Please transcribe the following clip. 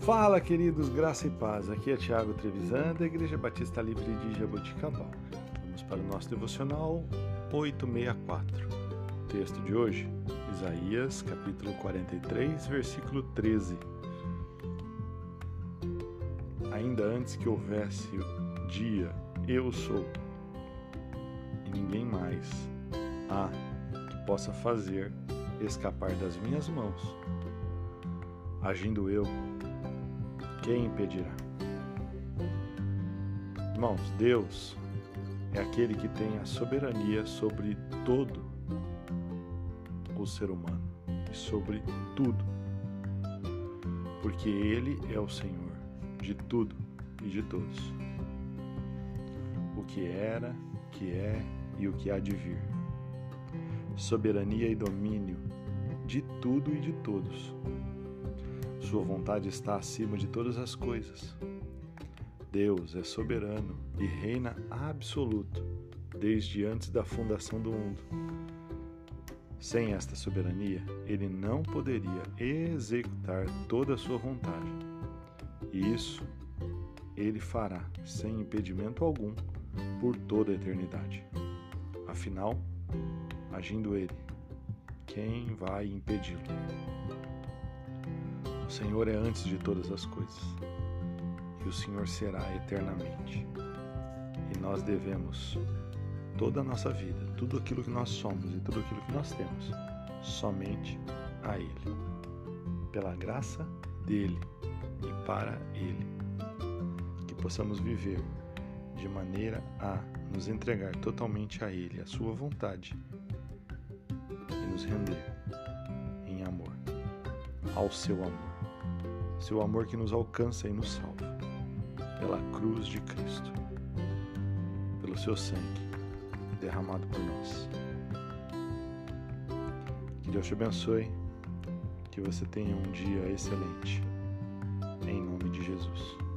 Fala, queridos, graça e paz. Aqui é Tiago Trevisan, da Igreja Batista Livre de Jaboticabal. Vamos para o nosso devocional 864. O texto de hoje, Isaías, capítulo 43, versículo 13. Ainda antes que houvesse dia, eu sou, e ninguém mais há que possa fazer escapar das minhas mãos. Agindo eu, quem impedirá? Irmãos, Deus é aquele que tem a soberania sobre todo o ser humano e sobre tudo, porque Ele é o Senhor de tudo e de todos. O que era, que é e o que há de vir. Soberania e domínio de tudo e de todos sua vontade está acima de todas as coisas. Deus é soberano e reina absoluto desde antes da fundação do mundo. Sem esta soberania, ele não poderia executar toda a sua vontade. E isso ele fará sem impedimento algum por toda a eternidade. Afinal, agindo ele, quem vai impedi-lo? O Senhor é antes de todas as coisas e o Senhor será eternamente. E nós devemos toda a nossa vida, tudo aquilo que nós somos e tudo aquilo que nós temos, somente a Ele. Pela graça dele e para Ele. Que possamos viver de maneira a nos entregar totalmente a Ele, a Sua vontade, e nos render em amor, ao Seu amor seu amor que nos alcança e nos salva, pela cruz de Cristo, pelo seu sangue derramado por nós. Que Deus te abençoe, que você tenha um dia excelente, em nome de Jesus.